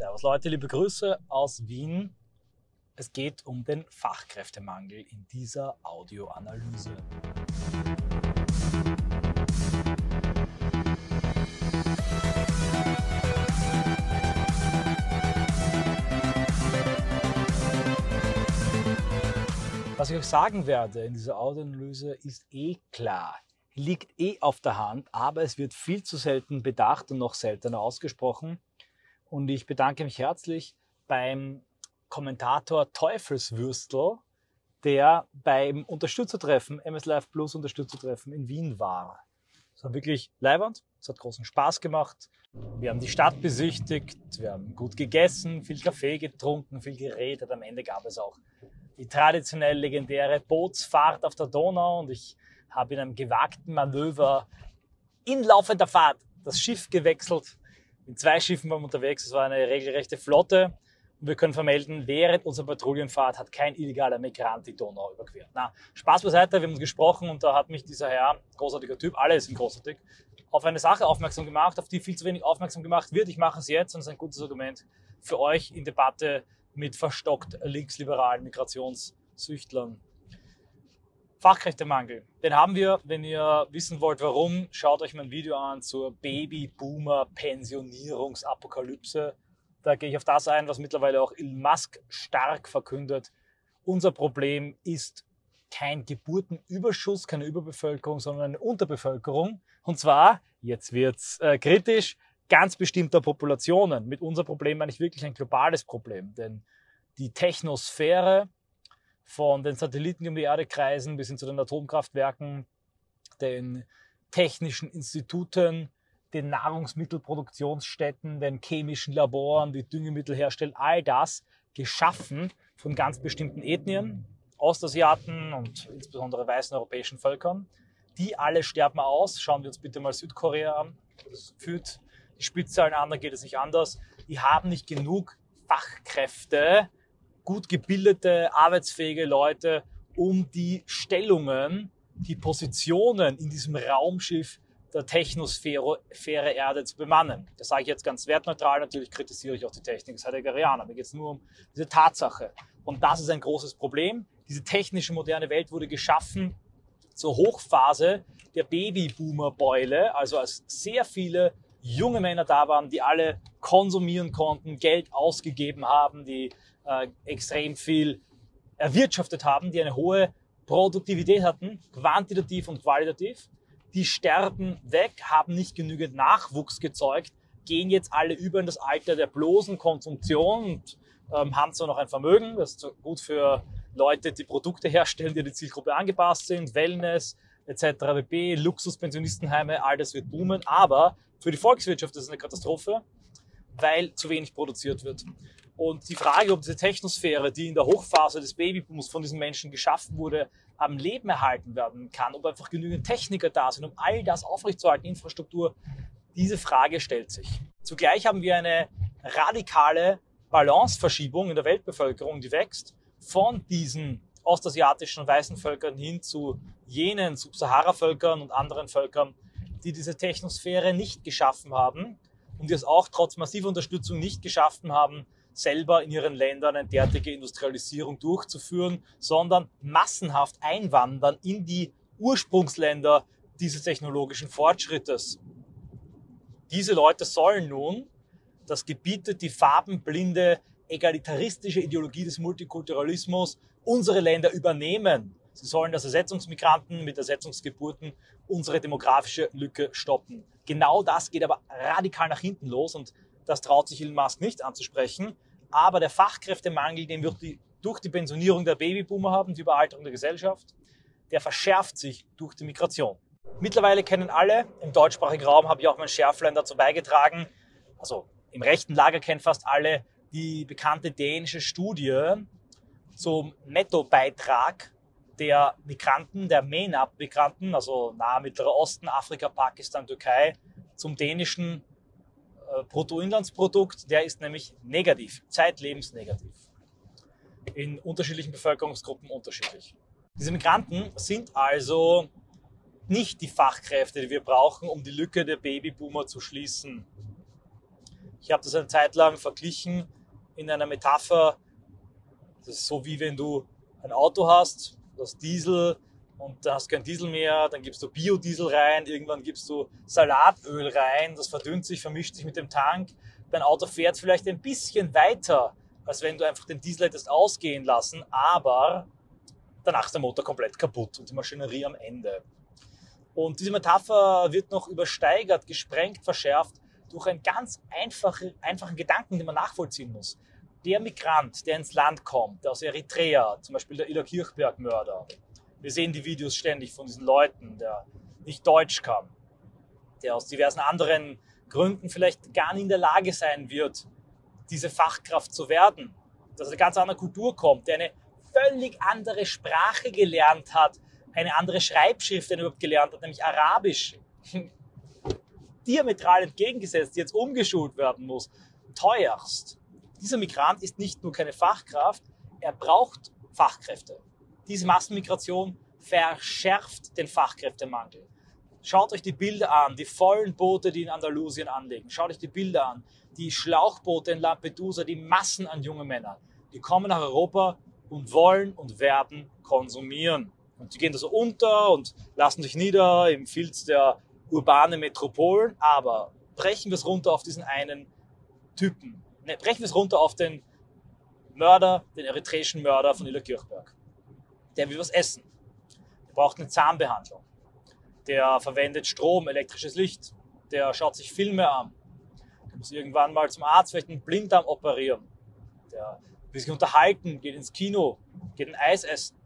Servus Leute, liebe Grüße aus Wien. Es geht um den Fachkräftemangel in dieser Audioanalyse. Was ich euch sagen werde in dieser Audioanalyse ist eh klar. Liegt eh auf der Hand, aber es wird viel zu selten bedacht und noch seltener ausgesprochen. Und ich bedanke mich herzlich beim Kommentator Teufelswürstel, der beim Unterstützertreffen, MS Live Plus Unterstützertreffen in Wien war. Es war wirklich leibernd, es hat großen Spaß gemacht. Wir haben die Stadt besichtigt, wir haben gut gegessen, viel Kaffee getrunken, viel geredet. Am Ende gab es auch die traditionell legendäre Bootsfahrt auf der Donau und ich habe in einem gewagten Manöver in laufender Fahrt das Schiff gewechselt in zwei Schiffen waren wir unterwegs. Es war eine regelrechte Flotte. Und wir können vermelden, während unserer Patrouillenfahrt hat kein illegaler Migrant die Donau überquert. Na, Spaß beiseite, wir haben gesprochen und da hat mich dieser Herr, großartiger Typ, alle sind großartig, auf eine Sache aufmerksam gemacht, auf die viel zu wenig aufmerksam gemacht wird. Ich mache es jetzt und es ist ein gutes Argument für euch in Debatte mit verstockt linksliberalen Migrationssüchtlern. Fachkräftemangel. Den haben wir. Wenn ihr wissen wollt, warum, schaut euch mein Video an zur Babyboomer-Pensionierungsapokalypse. Da gehe ich auf das ein, was mittlerweile auch Elon Musk stark verkündet. Unser Problem ist kein Geburtenüberschuss, keine Überbevölkerung, sondern eine Unterbevölkerung. Und zwar, jetzt wird's äh, kritisch, ganz bestimmter Populationen. Mit unser Problem meine ich wirklich ein globales Problem. Denn die Technosphäre, von den Satelliten um die Erde kreisen bis hin zu den Atomkraftwerken, den technischen Instituten, den Nahrungsmittelproduktionsstätten, den chemischen Laboren, die Düngemittel herstellen, all das geschaffen von ganz bestimmten Ethnien, Ostasiaten und insbesondere weißen europäischen Völkern. Die alle sterben aus. Schauen wir uns bitte mal Südkorea an. Das führt die Spitzzahlen an, da geht es nicht anders. Die haben nicht genug Fachkräfte, gut gebildete, arbeitsfähige Leute, um die Stellungen, die Positionen in diesem Raumschiff der Technosphäre Erde zu bemannen. Das sage ich jetzt ganz wertneutral, natürlich kritisiere ich auch die Technik des Heideggerianer. Mir geht es nur um diese Tatsache. Und das ist ein großes Problem. Diese technische moderne Welt wurde geschaffen zur Hochphase der Babyboomer-Beule, also als sehr viele junge Männer da waren, die alle konsumieren konnten, Geld ausgegeben haben, die äh, extrem viel erwirtschaftet haben, die eine hohe Produktivität hatten, quantitativ und qualitativ. Die sterben weg, haben nicht genügend Nachwuchs gezeugt, gehen jetzt alle über in das Alter der bloßen Konsumption und ähm, haben zwar noch ein Vermögen, das ist gut für Leute, die Produkte herstellen, die die Zielgruppe angepasst sind, Wellness etc., bb, Luxuspensionistenheime, all das wird boomen, aber für die Volkswirtschaft ist es eine Katastrophe, weil zu wenig produziert wird. Und die Frage, ob diese Technosphäre, die in der Hochphase des Babybooms von diesen Menschen geschaffen wurde, am Leben erhalten werden kann, ob einfach genügend Techniker da sind, um all das aufrechtzuerhalten, Infrastruktur, diese Frage stellt sich. Zugleich haben wir eine radikale Balanceverschiebung in der Weltbevölkerung, die wächst von diesen ostasiatischen weißen Völkern hin zu jenen Subsahara-Völkern und anderen Völkern, die diese Technosphäre nicht geschaffen haben und die es auch trotz massiver Unterstützung nicht geschaffen haben, selber in ihren Ländern eine derartige Industrialisierung durchzuführen, sondern massenhaft einwandern in die Ursprungsländer dieses technologischen Fortschrittes. Diese Leute sollen nun, das gebietet die farbenblinde, egalitaristische Ideologie des Multikulturalismus, unsere Länder übernehmen. Sie sollen als Ersetzungsmigranten mit Ersetzungsgeburten unsere demografische Lücke stoppen. Genau das geht aber radikal nach hinten los und das traut sich Elon Musk nicht anzusprechen. Aber der Fachkräftemangel, den wir durch die Pensionierung der Babyboomer haben, die Überalterung der Gesellschaft, der verschärft sich durch die Migration. Mittlerweile kennen alle, im deutschsprachigen Raum habe ich auch mein Schärflein dazu beigetragen, also im rechten Lager kennen fast alle die bekannte dänische Studie zum Nettobeitrag der Migranten, der MENAP-Migranten, also Nahe Mittlerer Osten, Afrika, Pakistan, Türkei, zum dänischen äh, Bruttoinlandsprodukt, der ist nämlich negativ, zeitlebens negativ. In unterschiedlichen Bevölkerungsgruppen unterschiedlich. Diese Migranten sind also nicht die Fachkräfte, die wir brauchen, um die Lücke der Babyboomer zu schließen. Ich habe das eine Zeit lang verglichen in einer Metapher. Das ist so wie wenn du ein Auto hast, das Diesel und dann hast du kein Diesel mehr, dann gibst du Biodiesel rein, irgendwann gibst du Salatöl rein, das verdünnt sich, vermischt sich mit dem Tank. Dein Auto fährt vielleicht ein bisschen weiter, als wenn du einfach den Diesel hättest ausgehen lassen, aber danach ist der Motor komplett kaputt und die Maschinerie am Ende. Und diese Metapher wird noch übersteigert, gesprengt, verschärft durch einen ganz einfachen, einfachen Gedanken, den man nachvollziehen muss. Der Migrant, der ins Land kommt, aus Eritrea, zum Beispiel der Ida Kirchberg-Mörder, wir sehen die Videos ständig von diesen Leuten, der nicht Deutsch kann, der aus diversen anderen Gründen vielleicht gar nicht in der Lage sein wird, diese Fachkraft zu werden, dass er eine ganz andere Kultur kommt, der eine völlig andere Sprache gelernt hat, eine andere Schreibschrift überhaupt gelernt hat, nämlich Arabisch. Diametral entgegengesetzt, jetzt umgeschult werden muss. Teuerst. Dieser Migrant ist nicht nur keine Fachkraft, er braucht Fachkräfte. Diese Massenmigration verschärft den Fachkräftemangel. Schaut euch die Bilder an, die vollen Boote, die in Andalusien anlegen. Schaut euch die Bilder an, die Schlauchboote in Lampedusa, die Massen an jungen Männern. Die kommen nach Europa und wollen und werden konsumieren. Und die gehen da so unter und lassen sich nieder im Filz der urbanen Metropolen. Aber brechen wir es runter auf diesen einen Typen. Ne, brechen wir es runter auf den Mörder, den eritreischen Mörder von Ila Kirchberg. Der will was essen. Der braucht eine Zahnbehandlung. Der verwendet Strom, elektrisches Licht. Der schaut sich Filme an. Der muss irgendwann mal zum Arzt vielleicht einen Blinddarm operieren. Der will sich unterhalten, geht ins Kino, geht ein Eis essen.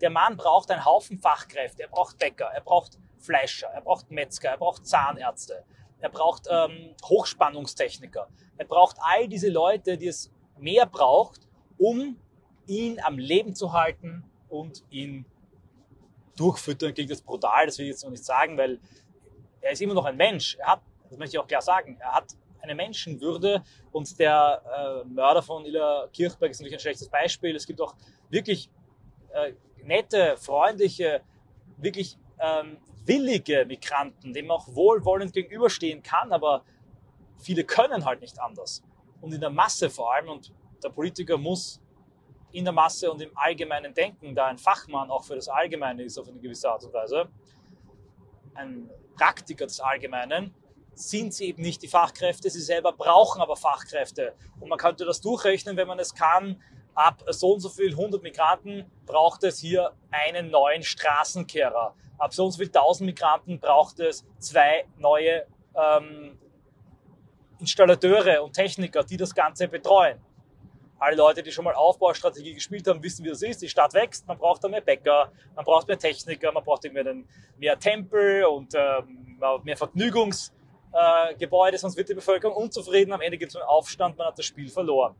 Der Mann braucht einen Haufen Fachkräfte. Er braucht Bäcker, er braucht Fleischer, er braucht Metzger, er braucht Zahnärzte, er braucht ähm, Hochspannungstechniker. Er braucht all diese Leute, die es mehr braucht, um ihn am Leben zu halten und ihn durchfüttern. Klingt jetzt brutal, das will ich jetzt noch nicht sagen, weil er ist immer noch ein Mensch. Er hat, das möchte ich auch klar sagen, er hat eine Menschenwürde und der äh, Mörder von Ila Kirchberg ist natürlich ein schlechtes Beispiel. Es gibt auch wirklich äh, nette, freundliche, wirklich ähm, willige Migranten, dem auch wohlwollend gegenüberstehen kann, aber viele können halt nicht anders. Und in der Masse vor allem, und der Politiker muss in der Masse und im allgemeinen Denken, da ein Fachmann auch für das Allgemeine ist auf eine gewisse Art und Weise, ein Praktiker des Allgemeinen, sind sie eben nicht die Fachkräfte, sie selber brauchen aber Fachkräfte. Und man könnte das durchrechnen, wenn man es kann, ab so und so viel 100 Migranten braucht es hier einen neuen Straßenkehrer. Ab so und so viel 1000 Migranten braucht es zwei neue ähm, Installateure und Techniker, die das Ganze betreuen. Alle Leute, die schon mal Aufbaustrategie gespielt haben, wissen, wie das ist. Die Stadt wächst, man braucht da mehr Bäcker, man braucht mehr Techniker, man braucht mehr, mehr Tempel und ähm, mehr Vergnügungsgebäude, äh, sonst wird die Bevölkerung unzufrieden. Am Ende gibt es einen Aufstand, man hat das Spiel verloren.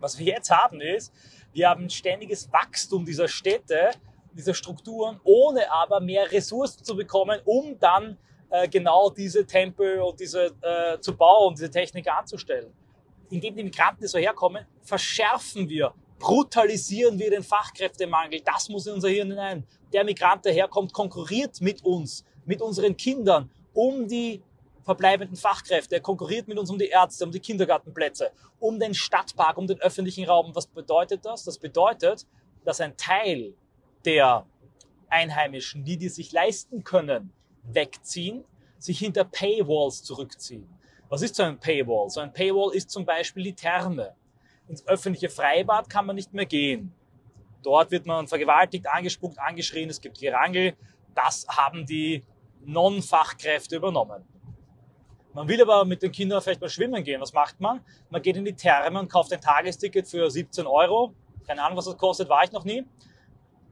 Was wir jetzt haben ist, wir haben ständiges Wachstum dieser Städte, dieser Strukturen, ohne aber mehr Ressourcen zu bekommen, um dann äh, genau diese Tempel und diese äh, zu bauen, diese Technik anzustellen. Indem die Migranten, so herkommen, verschärfen wir, brutalisieren wir den Fachkräftemangel. Das muss in unser Hirn hinein. Der Migrant, der herkommt, konkurriert mit uns, mit unseren Kindern um die verbleibenden Fachkräfte. Er konkurriert mit uns um die Ärzte, um die Kindergartenplätze, um den Stadtpark, um den öffentlichen Raum. Was bedeutet das? Das bedeutet, dass ein Teil der Einheimischen, die die sich leisten können, wegziehen, sich hinter Paywalls zurückziehen. Was ist so ein Paywall? So ein Paywall ist zum Beispiel die Therme. Ins öffentliche Freibad kann man nicht mehr gehen. Dort wird man vergewaltigt, angespuckt, angeschrien, es gibt Gerangel. Das haben die Non-Fachkräfte übernommen. Man will aber mit den Kindern vielleicht mal schwimmen gehen. Was macht man? Man geht in die Therme und kauft ein Tagesticket für 17 Euro. Keine Ahnung, was das kostet, war ich noch nie.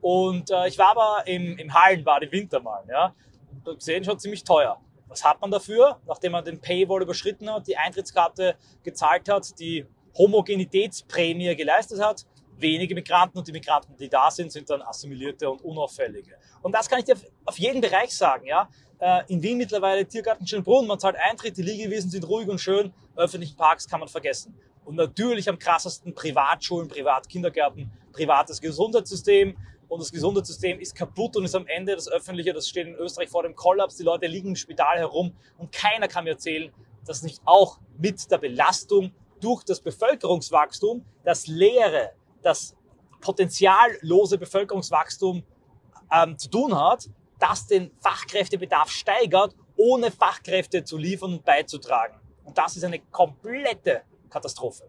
Und äh, ich war aber im, im Hallenbad im Winter mal. Ja. Und gesehen schon ziemlich teuer. Was hat man dafür? Nachdem man den Paywall überschritten hat, die Eintrittskarte gezahlt hat, die Homogenitätsprämie geleistet hat, wenige Migranten und die Migranten, die da sind, sind dann assimilierte und unauffällige. Und das kann ich dir auf jeden Bereich sagen. Ja? Äh, in Wien mittlerweile Tiergarten Schönbrunn, man zahlt Eintritt, die Liegewiesen sind ruhig und schön, öffentlichen Parks kann man vergessen. Und natürlich am krassesten Privatschulen, Privatkindergärten, privates Gesundheitssystem. Und das Gesundheitssystem ist kaputt und ist am Ende das Öffentliche, das steht in Österreich vor dem Kollaps. Die Leute liegen im Spital herum und keiner kann mir erzählen, dass nicht auch mit der Belastung durch das Bevölkerungswachstum das leere, das potenziallose Bevölkerungswachstum ähm, zu tun hat, das den Fachkräftebedarf steigert, ohne Fachkräfte zu liefern und beizutragen. Und das ist eine komplette Katastrophe.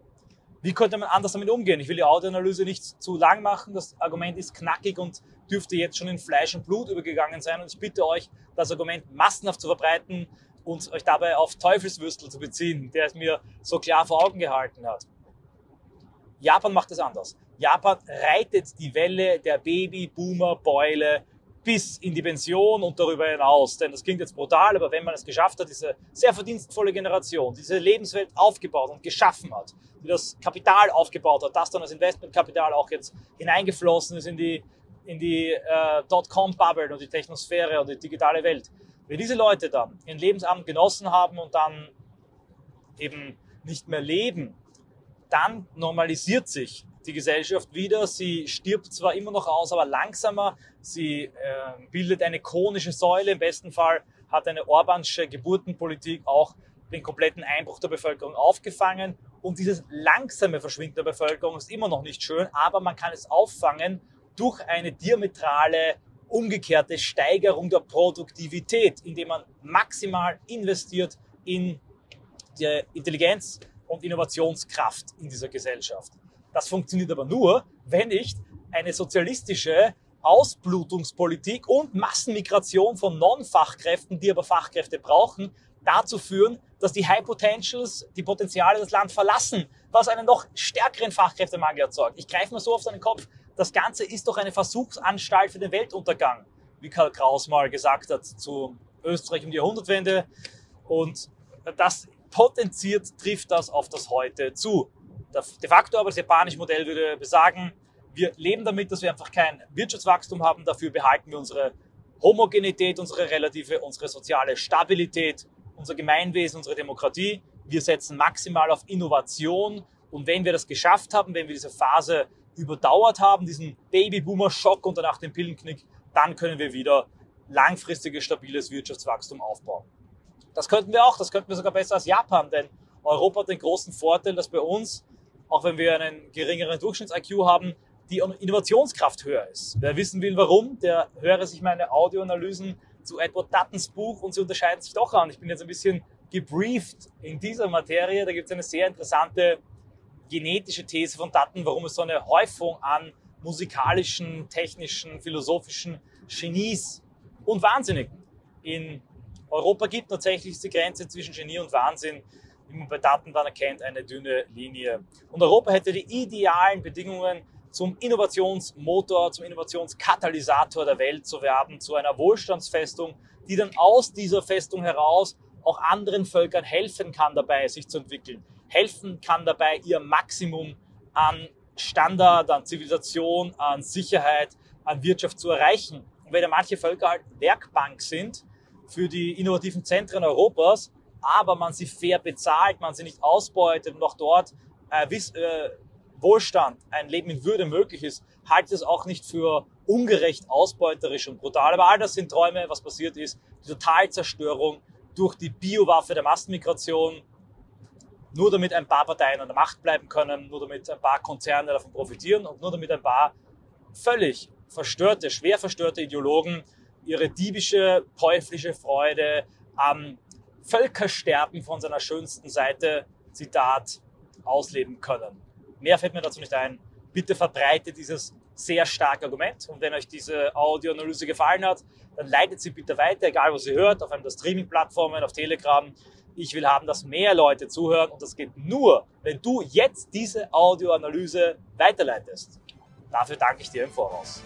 Wie könnte man anders damit umgehen? Ich will die Audioanalyse nicht zu lang machen. Das Argument ist knackig und dürfte jetzt schon in Fleisch und Blut übergegangen sein. Und ich bitte euch, das Argument massenhaft zu verbreiten und euch dabei auf Teufelswürstel zu beziehen, der es mir so klar vor Augen gehalten hat. Japan macht es anders. Japan reitet die Welle der Baby-Boomer-Beule bis in die Pension und darüber hinaus. Denn das klingt jetzt brutal, aber wenn man es geschafft hat, diese sehr verdienstvolle Generation, diese Lebenswelt aufgebaut und geschaffen hat, die das Kapital aufgebaut hat, das dann als Investmentkapital auch jetzt hineingeflossen ist in die, in die äh, Dotcom-Bubble und die Technosphäre und die digitale Welt. Wenn diese Leute dann ihren Lebensabend genossen haben und dann eben nicht mehr leben, dann normalisiert sich die Gesellschaft wieder. Sie stirbt zwar immer noch aus, aber langsamer. Sie äh, bildet eine chronische Säule. Im besten Fall hat eine Orbansche Geburtenpolitik auch den kompletten Einbruch der Bevölkerung aufgefangen. Und dieses langsame Verschwinden der Bevölkerung ist immer noch nicht schön, aber man kann es auffangen durch eine diametrale, umgekehrte Steigerung der Produktivität, indem man maximal investiert in die Intelligenz und Innovationskraft in dieser Gesellschaft. Das funktioniert aber nur, wenn nicht eine sozialistische Ausblutungspolitik und Massenmigration von Non-Fachkräften, die aber Fachkräfte brauchen, dazu führen, dass die High Potentials die Potenziale des Land verlassen, was einen noch stärkeren Fachkräftemangel erzeugt. Ich greife mal so auf seinen Kopf. Das Ganze ist doch eine Versuchsanstalt für den Weltuntergang, wie Karl Kraus mal gesagt hat zu Österreich um die Jahrhundertwende. Und das potenziert trifft das auf das Heute zu. De facto aber das japanische Modell würde besagen, wir leben damit, dass wir einfach kein Wirtschaftswachstum haben, dafür behalten wir unsere Homogenität, unsere relative, unsere soziale Stabilität, unser Gemeinwesen, unsere Demokratie. Wir setzen maximal auf Innovation und wenn wir das geschafft haben, wenn wir diese Phase überdauert haben, diesen Babyboomer-Schock und danach den Pillenknick, dann können wir wieder langfristiges, stabiles Wirtschaftswachstum aufbauen. Das könnten wir auch, das könnten wir sogar besser als Japan, denn Europa hat den großen Vorteil, dass bei uns auch wenn wir einen geringeren Durchschnitts-IQ haben, die Innovationskraft höher ist. Wer wissen will, warum, der höre sich meine Audioanalysen zu Edward Duttons Buch und sie unterscheiden sich doch an. Ich bin jetzt ein bisschen gebrieft in dieser Materie. Da gibt es eine sehr interessante genetische These von Dutton, warum es so eine Häufung an musikalischen, technischen, philosophischen Genies und Wahnsinnigen in Europa gibt. Tatsächlich ist die Grenze zwischen Genie und Wahnsinn wie man bei Daten dann erkennt, eine dünne Linie. Und Europa hätte die idealen Bedingungen, zum Innovationsmotor, zum Innovationskatalysator der Welt zu werden, zu einer Wohlstandsfestung, die dann aus dieser Festung heraus auch anderen Völkern helfen kann dabei, sich zu entwickeln, helfen kann dabei, ihr Maximum an Standard, an Zivilisation, an Sicherheit, an Wirtschaft zu erreichen. Und wenn ja manche Völker halt Werkbank sind für die innovativen Zentren Europas, aber man sie fair bezahlt, man sie nicht ausbeutet und auch dort äh, Wiss, äh, Wohlstand, ein Leben in Würde möglich ist, halte es auch nicht für ungerecht, ausbeuterisch und brutal. Aber all das sind Träume, was passiert ist, die Totalzerstörung durch die Biowaffe der Massenmigration, nur damit ein paar Parteien an der Macht bleiben können, nur damit ein paar Konzerne davon profitieren und nur damit ein paar völlig verstörte, schwer verstörte Ideologen ihre diebische, teuflische Freude am Völkersterben von seiner schönsten Seite, Zitat, ausleben können. Mehr fällt mir dazu nicht ein. Bitte verbreitet dieses sehr starke Argument. Und wenn euch diese Audioanalyse gefallen hat, dann leitet sie bitte weiter, egal wo sie hört, auf einem der Streaming-Plattformen, auf Telegram. Ich will haben, dass mehr Leute zuhören und das geht nur, wenn du jetzt diese Audioanalyse weiterleitest. Dafür danke ich dir im Voraus.